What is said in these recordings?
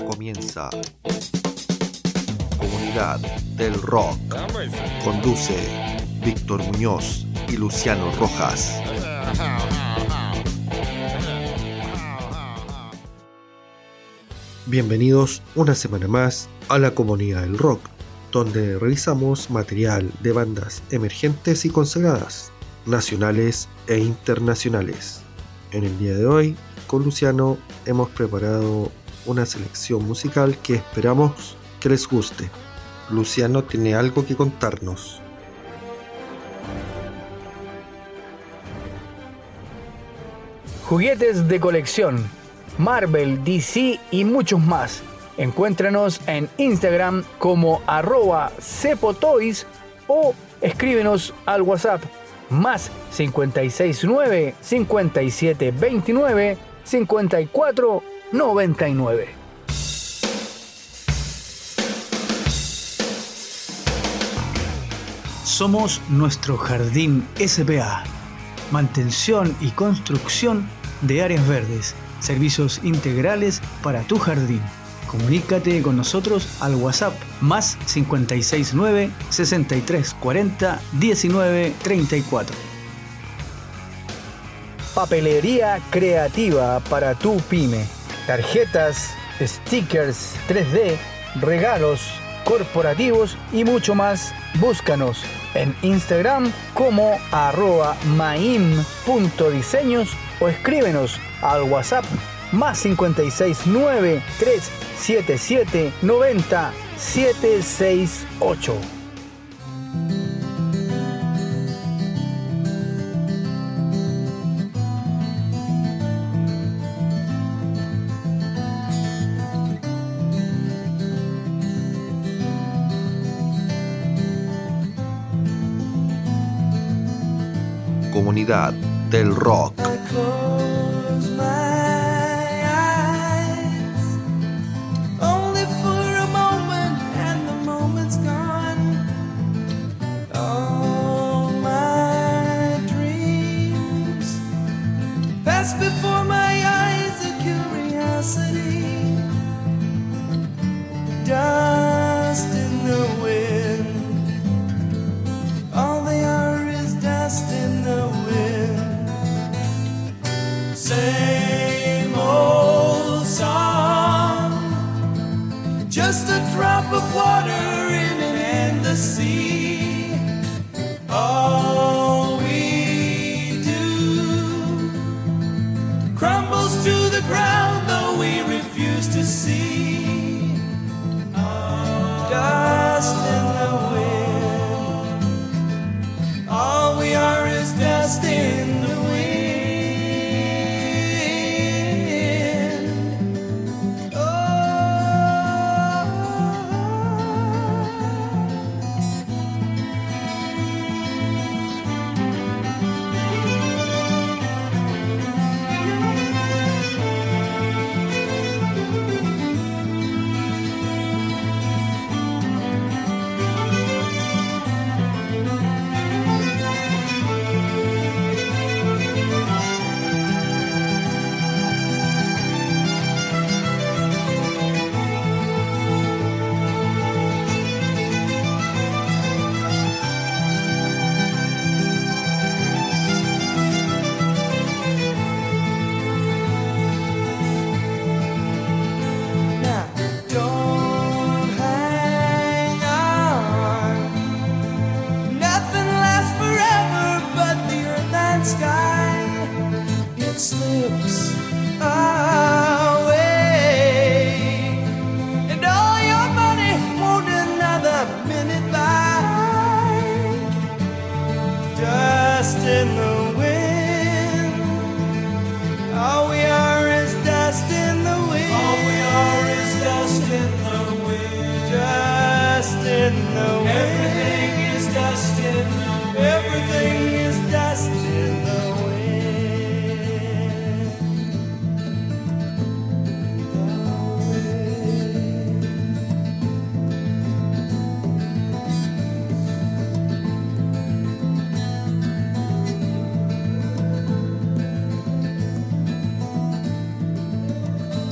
Comienza Comunidad del Rock. Conduce Víctor Muñoz y Luciano Rojas. Bienvenidos una semana más a la Comunidad del Rock, donde revisamos material de bandas emergentes y consagradas, nacionales e internacionales. En el día de hoy, con Luciano hemos preparado una selección musical que esperamos que les guste. Luciano tiene algo que contarnos. Juguetes de colección, Marvel, DC y muchos más. Encuéntranos en Instagram como arroba cepotoys o escríbenos al WhatsApp más 569 5729 5499. Somos nuestro jardín SPA. Mantención y construcción de áreas verdes. Servicios integrales para tu jardín. Comunícate con nosotros al WhatsApp más 569 6340 1934. Papelería creativa para tu pyme. Tarjetas, stickers 3D, regalos corporativos y mucho más. Búscanos en Instagram como arroba maim.diseños o escríbenos al WhatsApp más 569 377 90 768. Comunidad del Rock.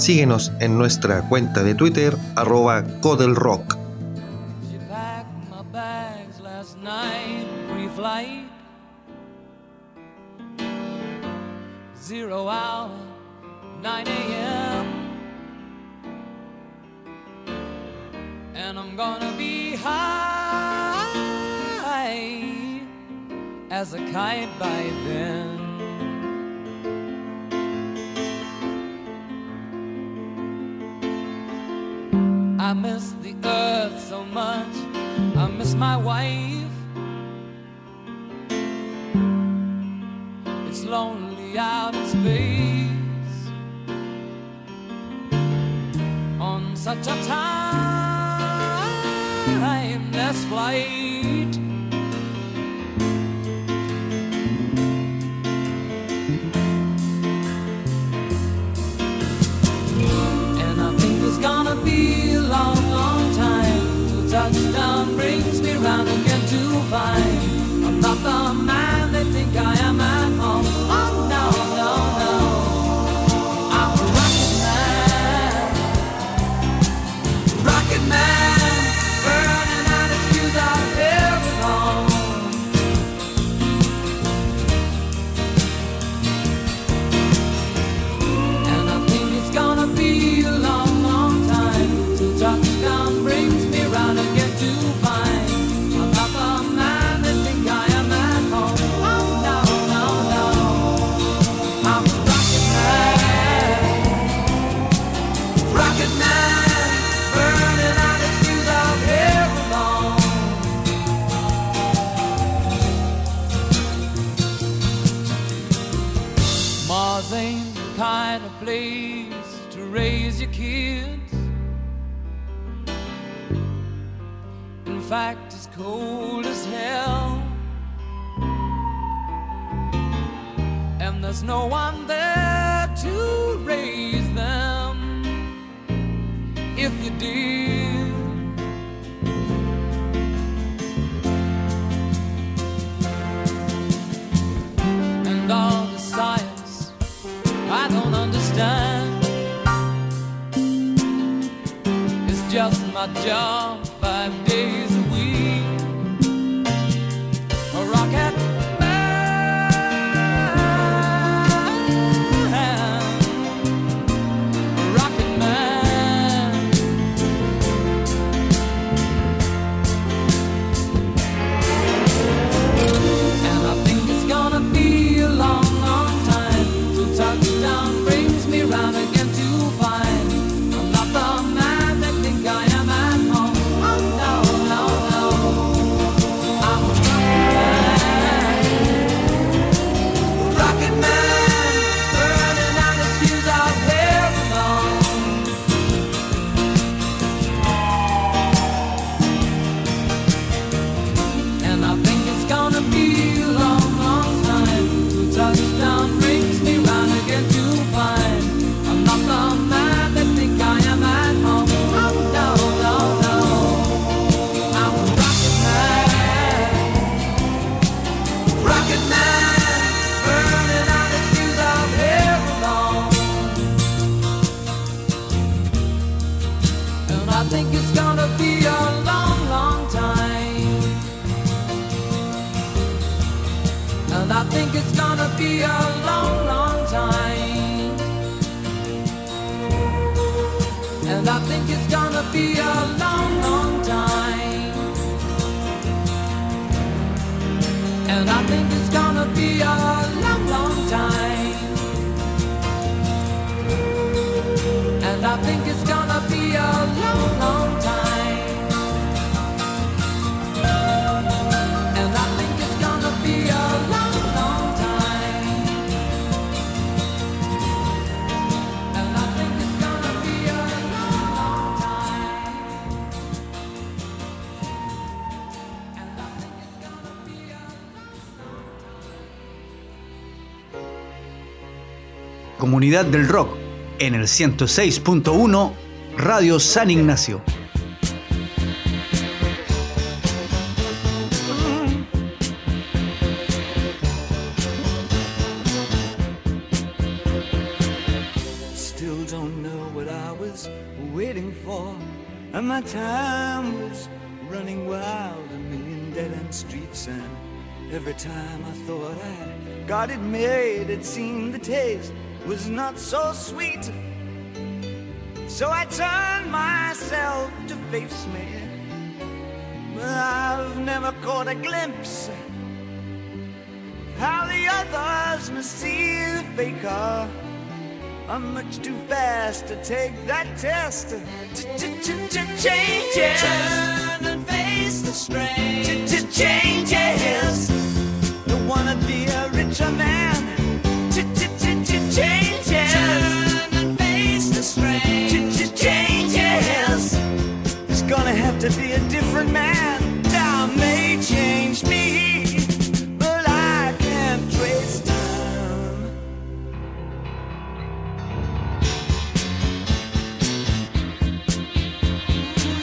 Síguenos en nuestra cuenta de Twitter, arroba Codelrock. comunidad del rock en el 106.1 Radio San Ignacio. Still don't know what I was waiting for, and my time was running wild, a million dead end streets, and every time I thought I'd got it made, it seemed the taste. Was not so sweet. So I turned myself to face me, but I've never caught a glimpse of how the others must see the faker. I'm much too fast to take that test. Changes. Turn and face the strain. Changes. Don't wanna be a richer man. To be a different man. Time may change me, but I can't trace time.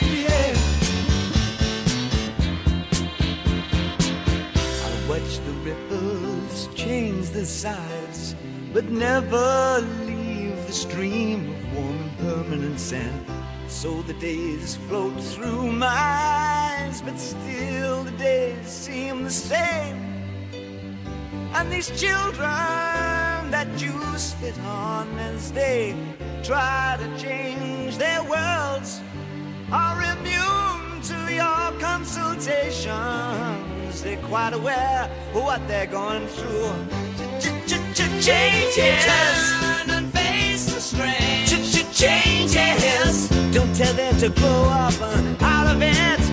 Yeah. I watch the ripples change the size, but never leave the stream of warm and permanent sand. So the days float through my eyes, but still the days seem the same. And these children that you spit on as they try to change their worlds are immune to your consultations. They're quite aware of what they're going through. Changes. Turn and face the strain. Changes. Don't tell them to grow up uh, out of it.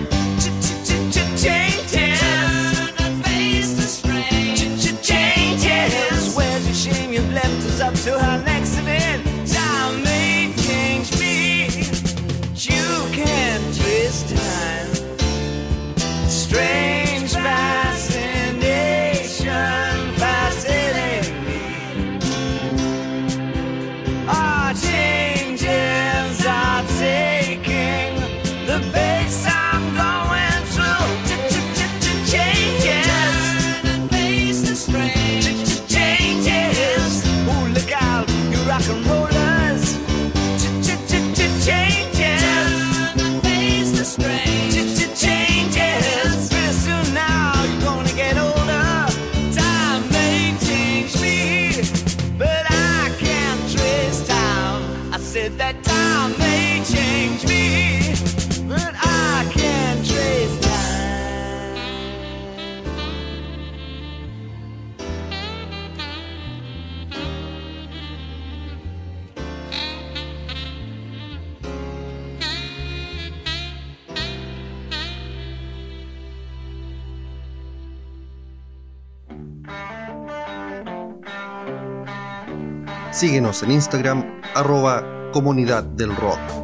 En Instagram, arroba comunidad del rock.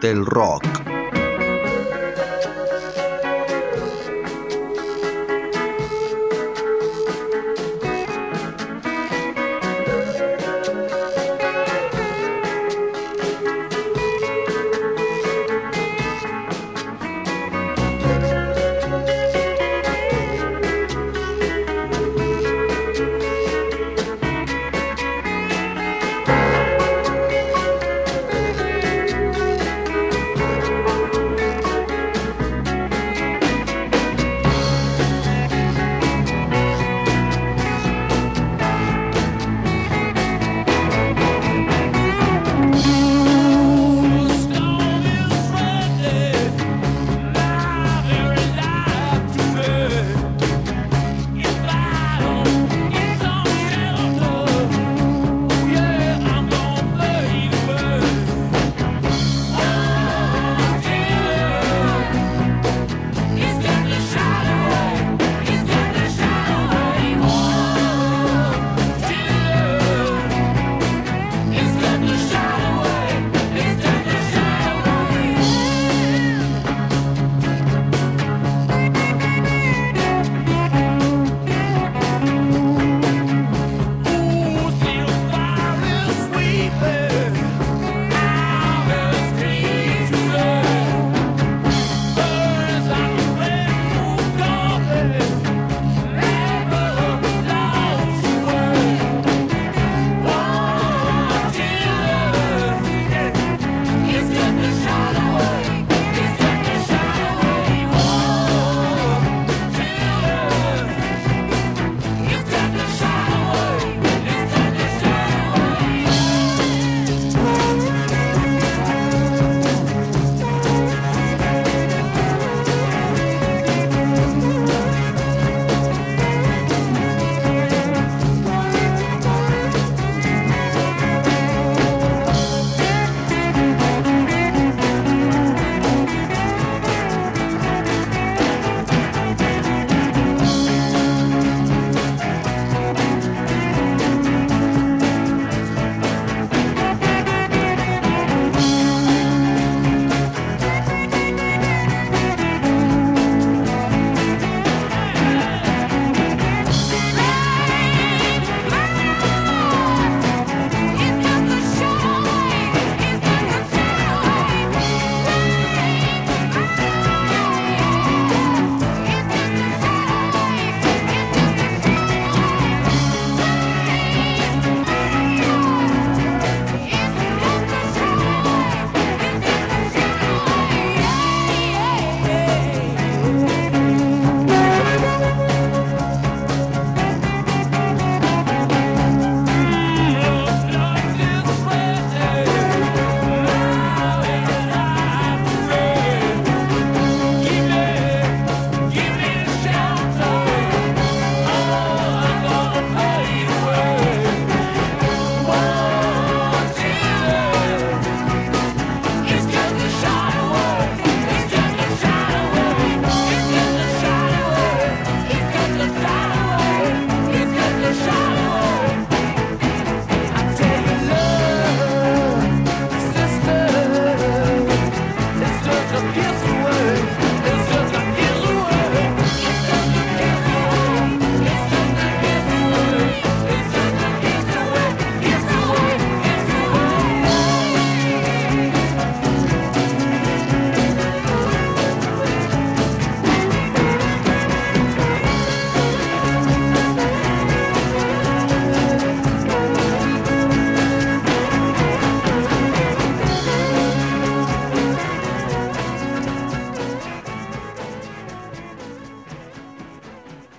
Del Rock.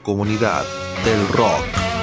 comunidad del rock.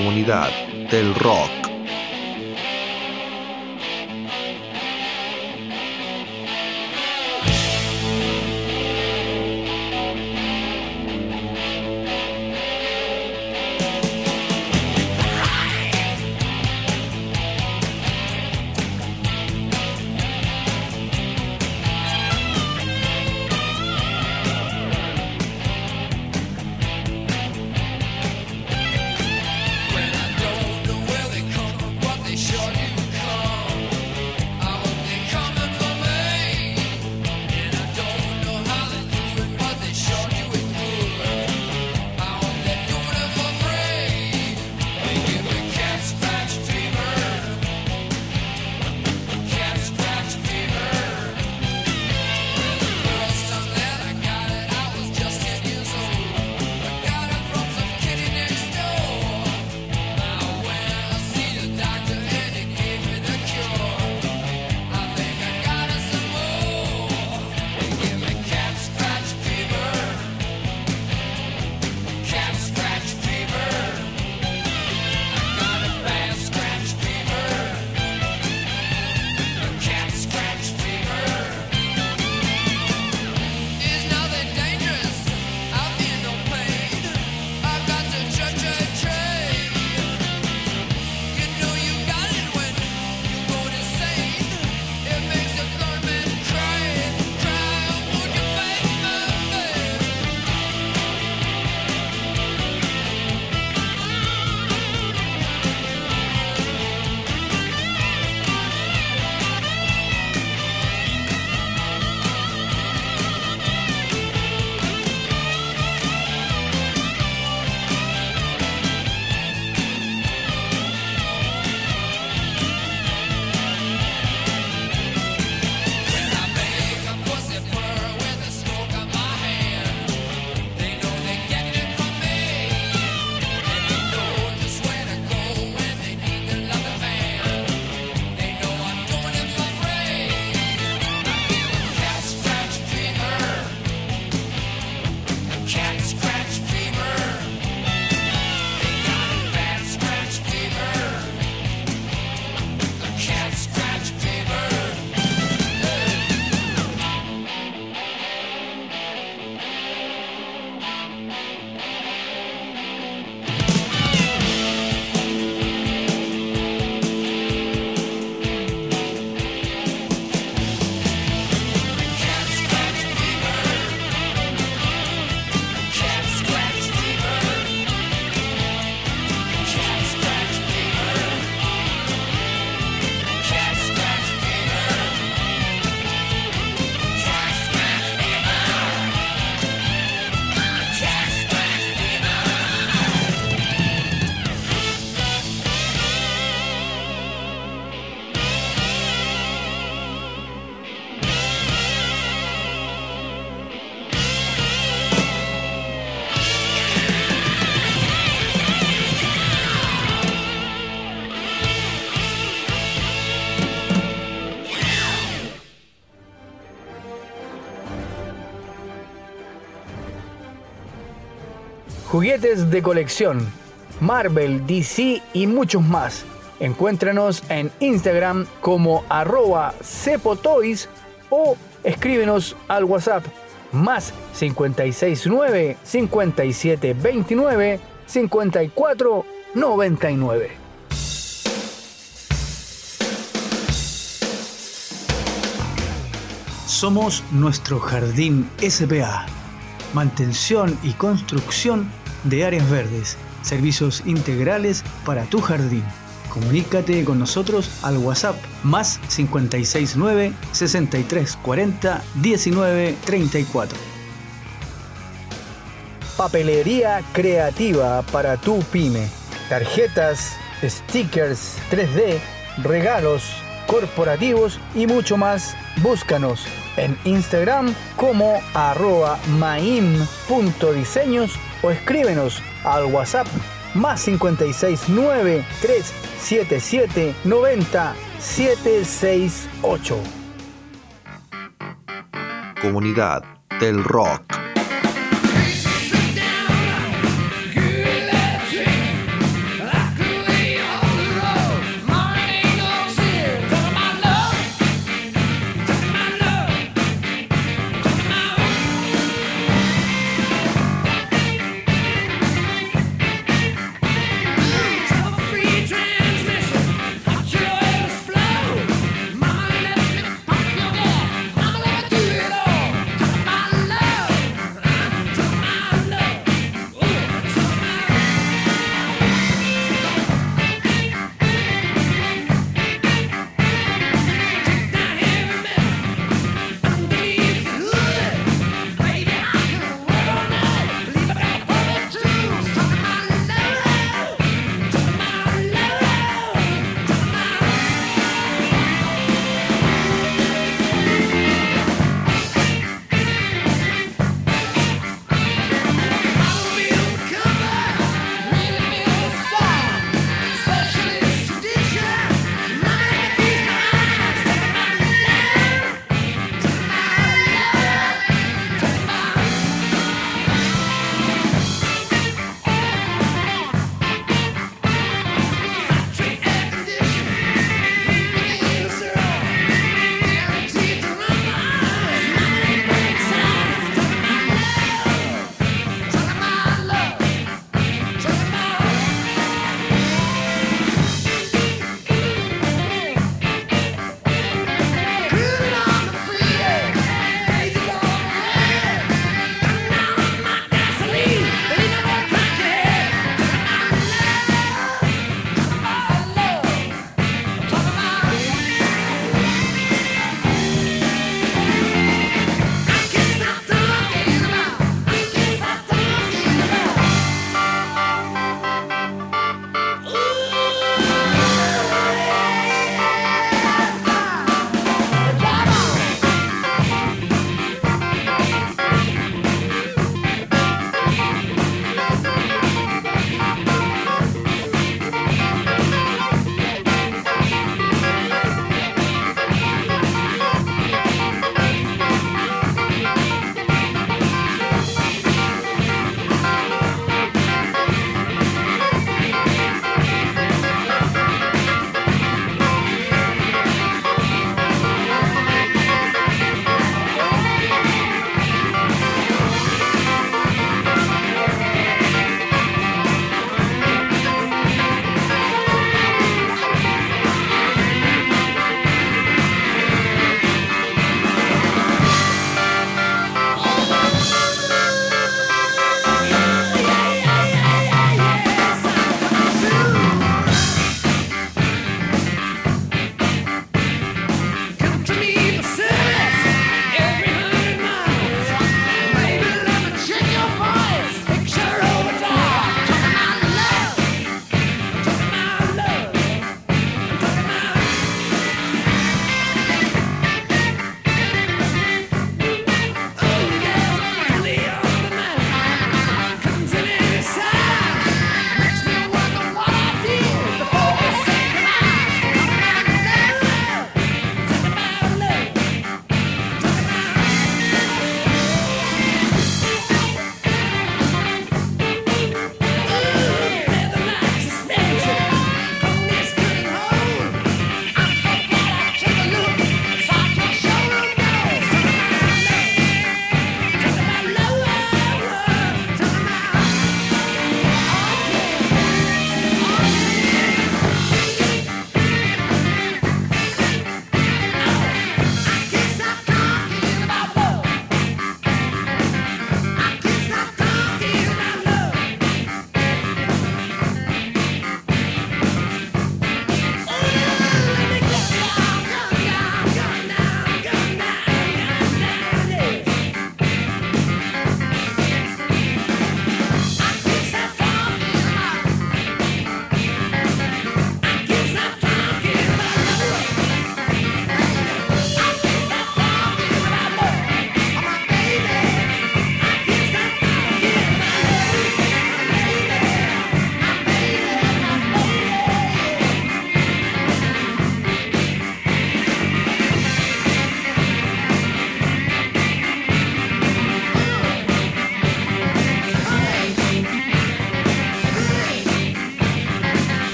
Comunidad del Rock. Juguetes de colección, Marvel, DC y muchos más. Encuéntranos en Instagram como arroba cepotoys o escríbenos al WhatsApp más 569 5729 5499. Somos nuestro jardín SPA. Mantención y construcción de áreas verdes. Servicios integrales para tu jardín. Comunícate con nosotros al WhatsApp más 569 6340 1934. Papelería creativa para tu pyme. Tarjetas, stickers 3D, regalos corporativos y mucho más. Búscanos en Instagram como arroba maim.diseños o escríbenos al WhatsApp más 569 377 90 768. Comunidad del Rock.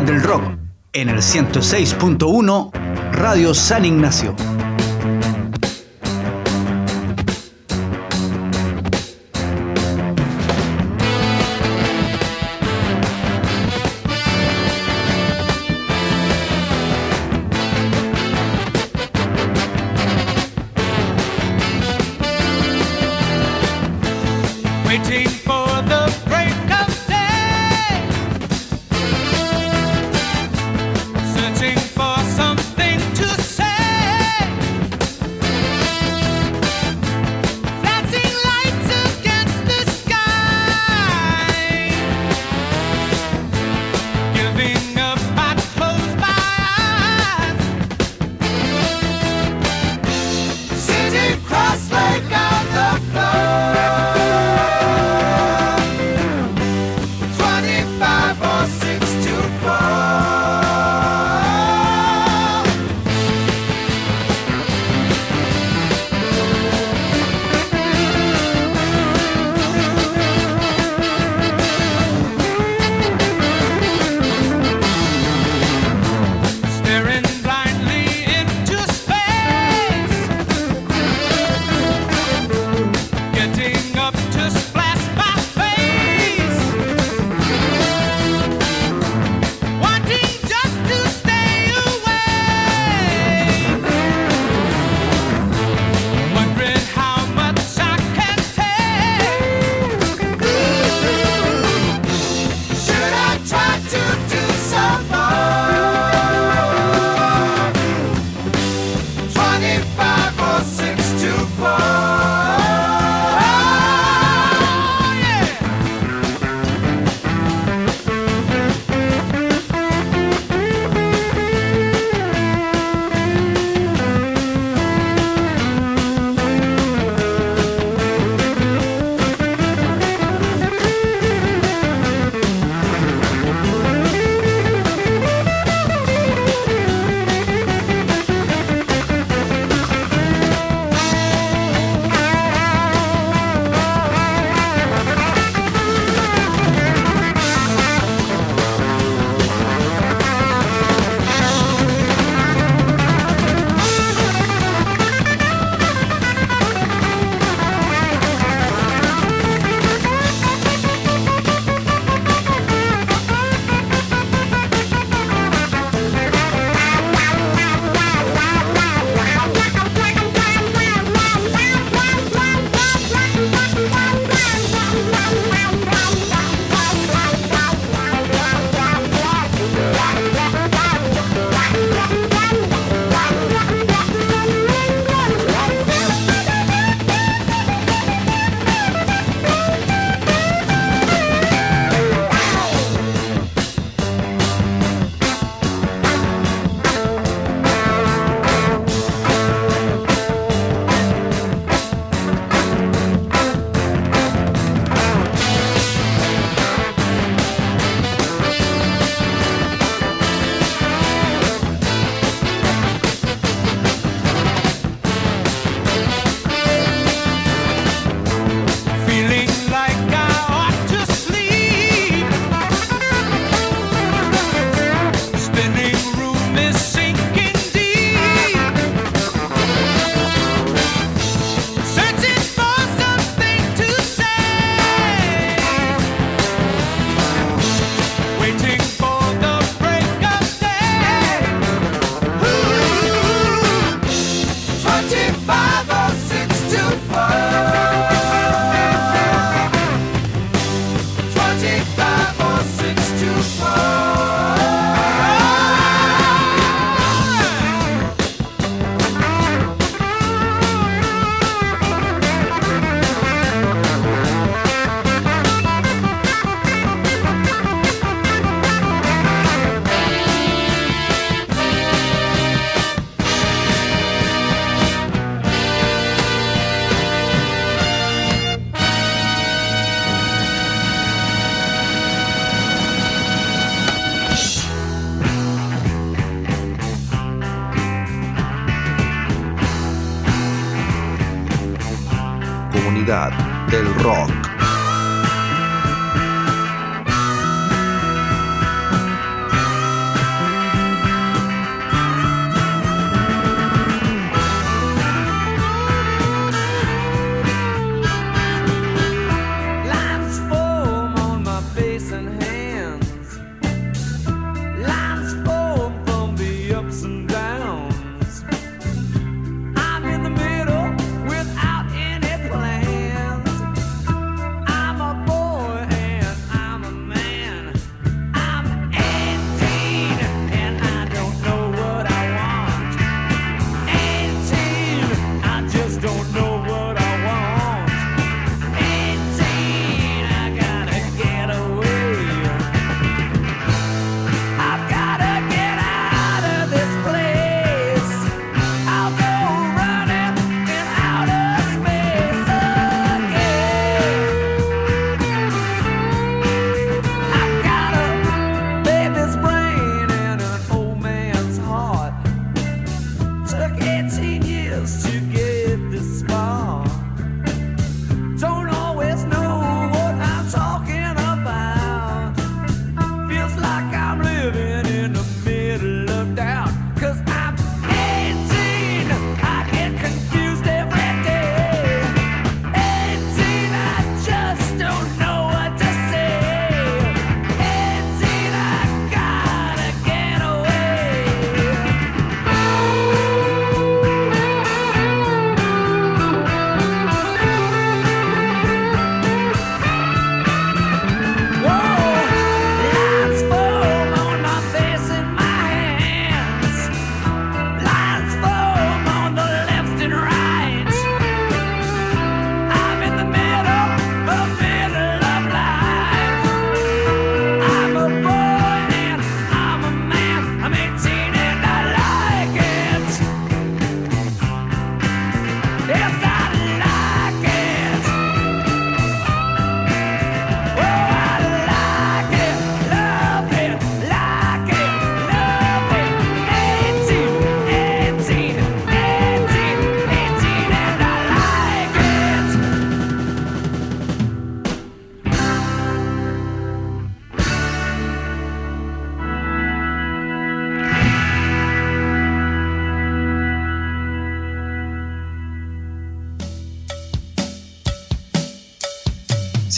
Del rock en el 106.1 Radio San Ignacio.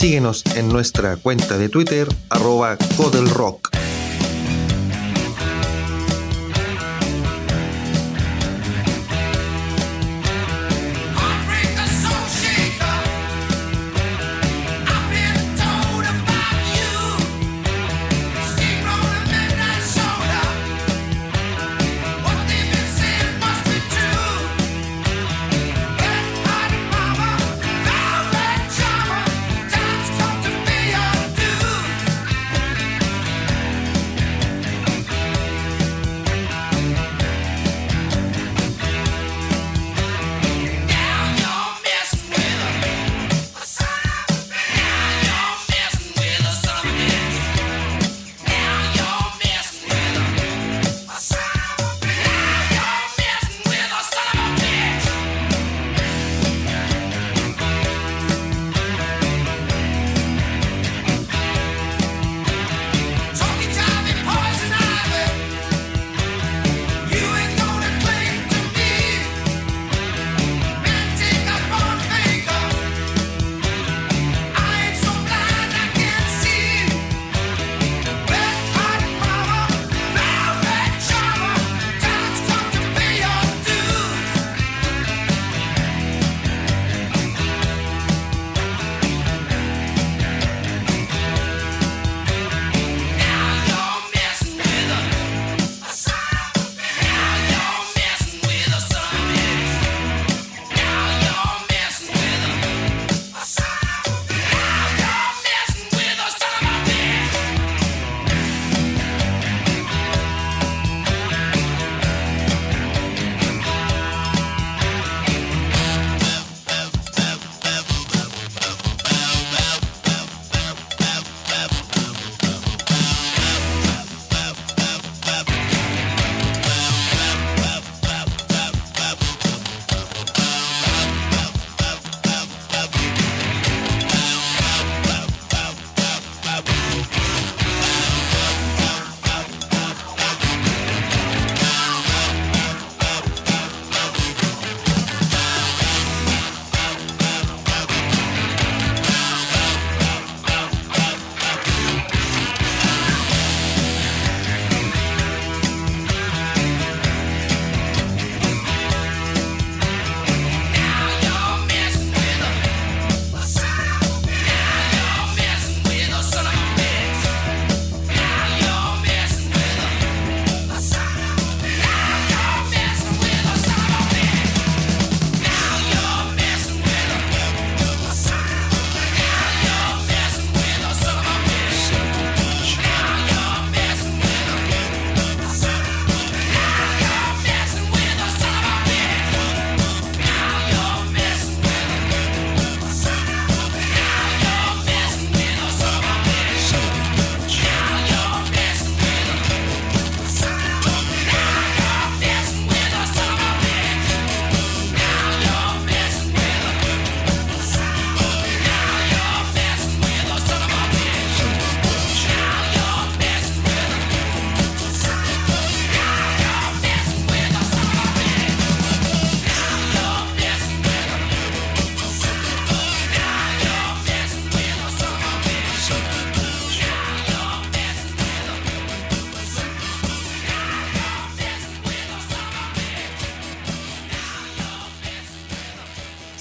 Síguenos en nuestra cuenta de Twitter, arroba Codelrock.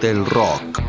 del rock.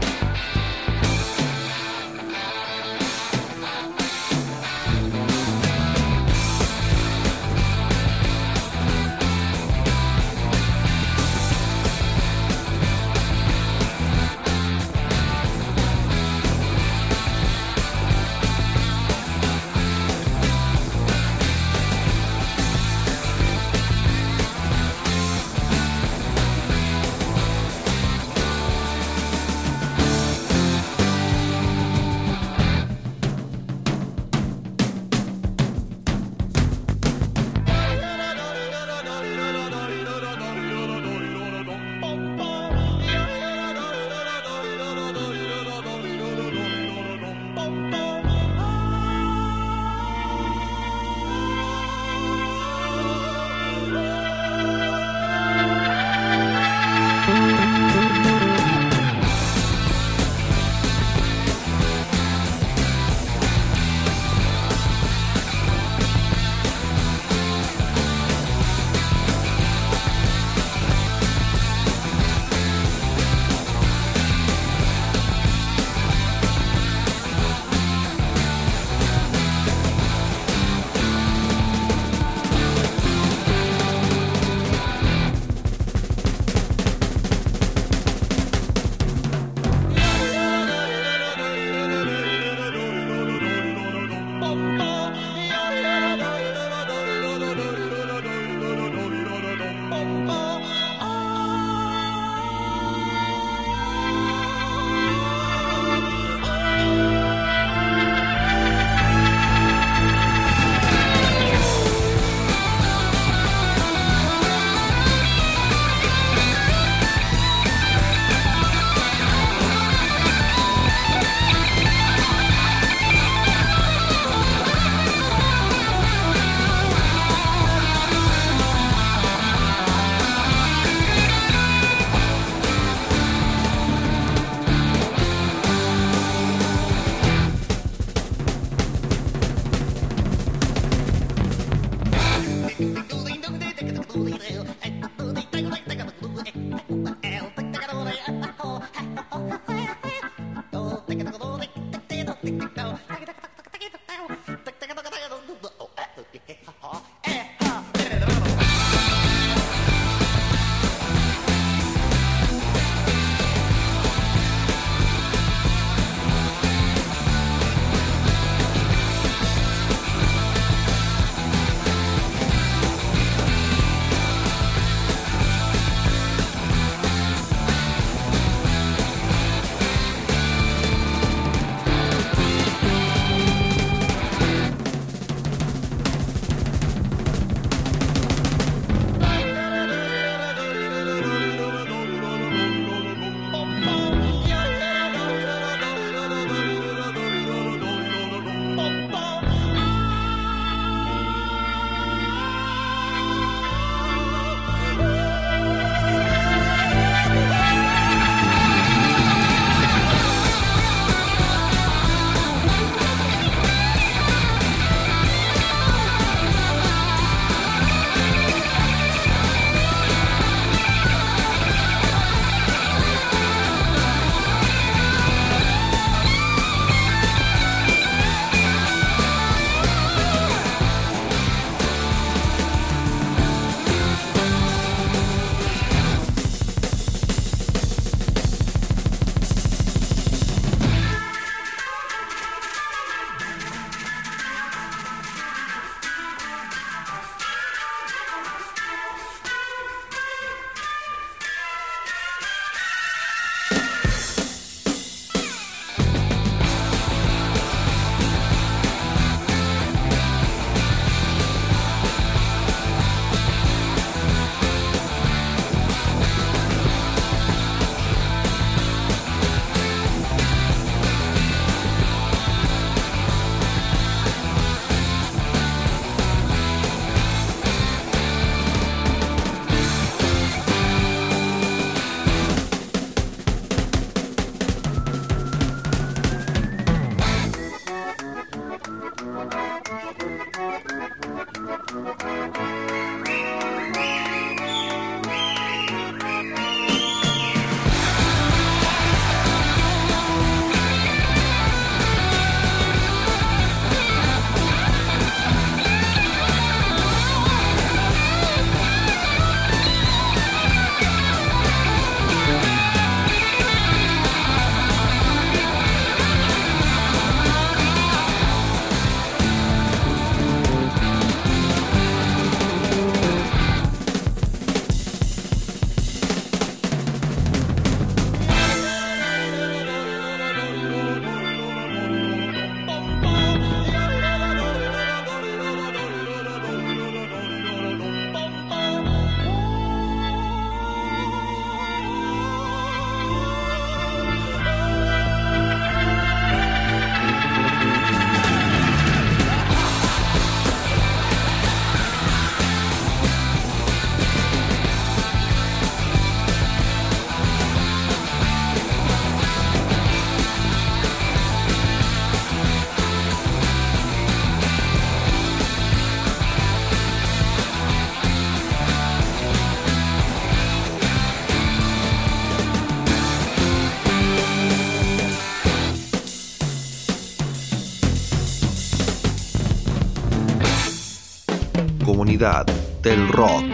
Del Rock.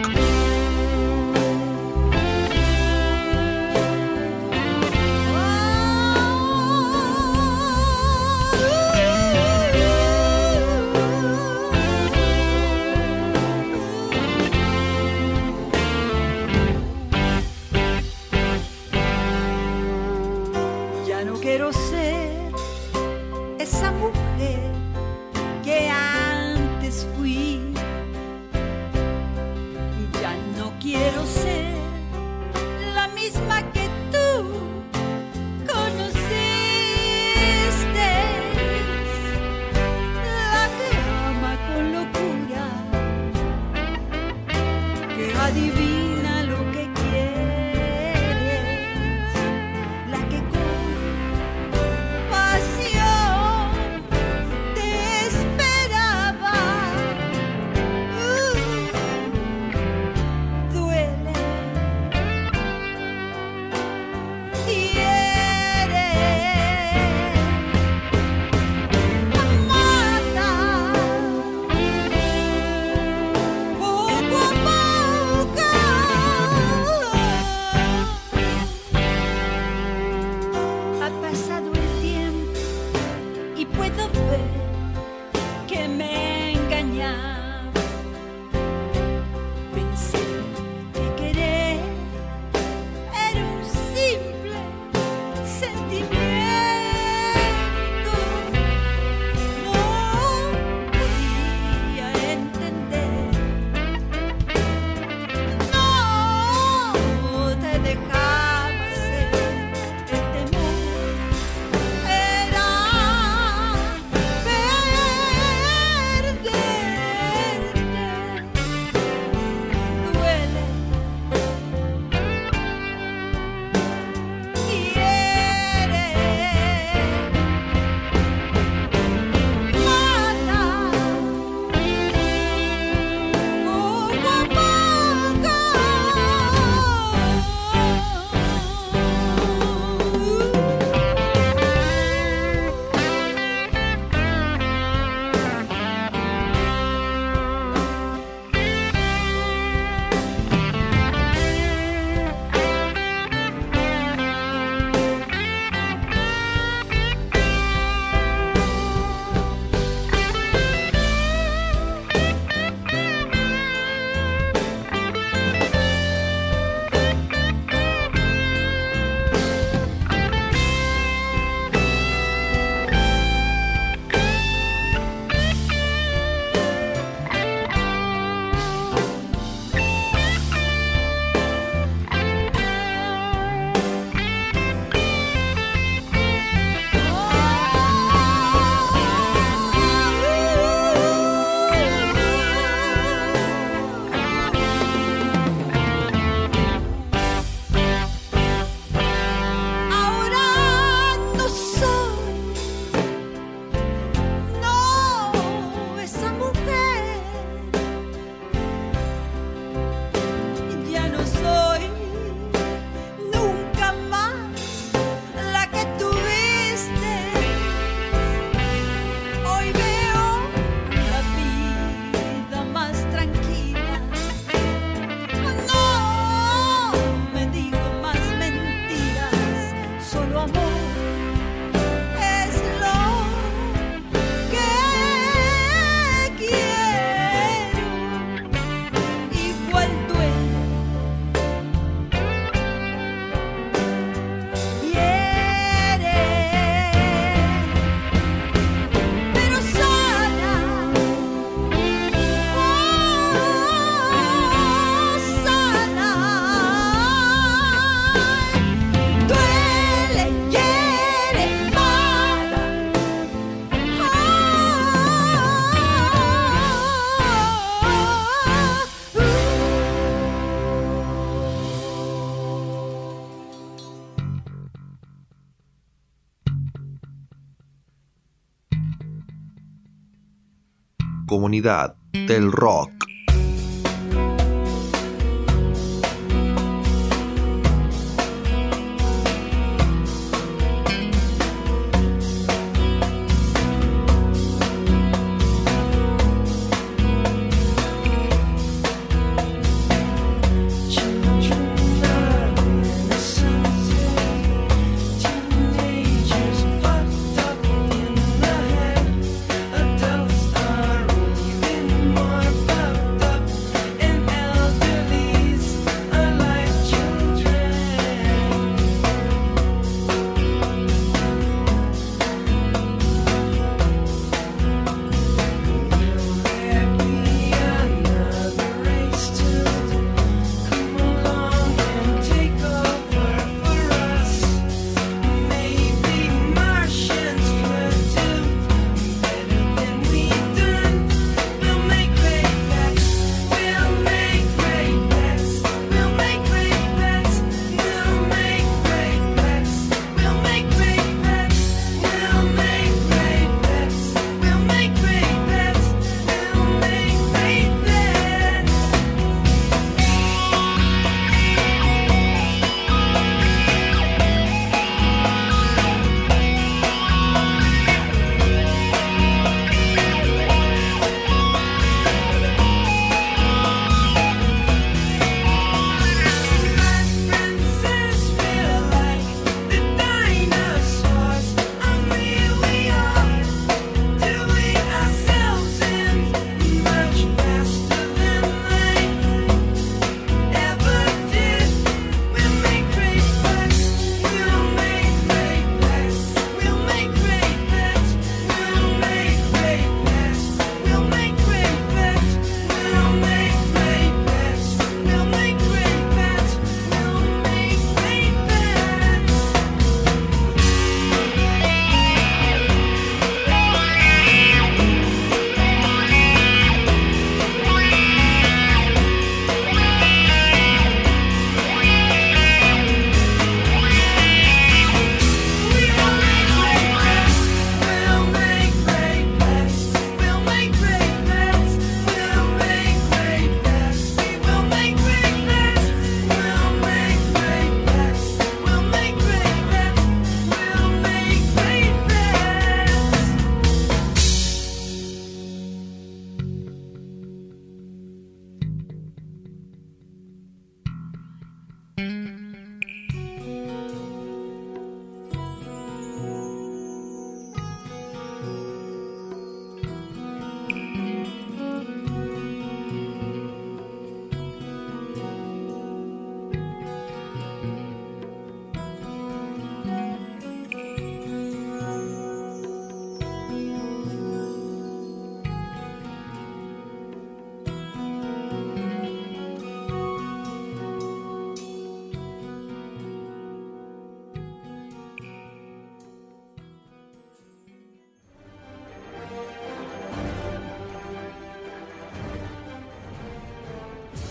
Comunidad del Rock.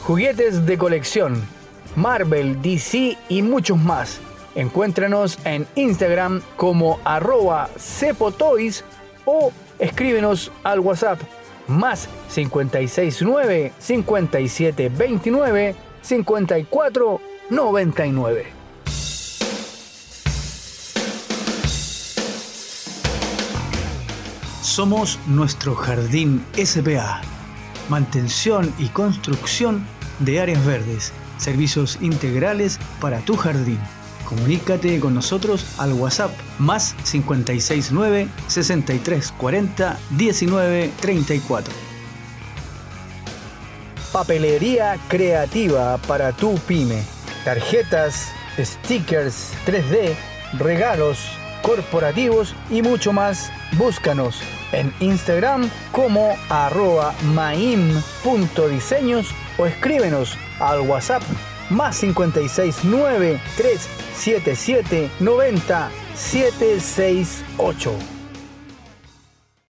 Juguetes de colección, Marvel, DC y muchos más. Encuéntranos en Instagram como arroba cepotoys o escríbenos al WhatsApp más 569 5729 5499. Somos nuestro jardín SPA. Mantención y construcción de áreas verdes. Servicios integrales para tu jardín. Comunícate con nosotros al WhatsApp más 569 6340 1934. Papelería creativa para tu pyme. Tarjetas, stickers 3D, regalos corporativos y mucho más. Búscanos en Instagram como arroba maim.diseños o escríbenos al WhatsApp más 569 377 90 768.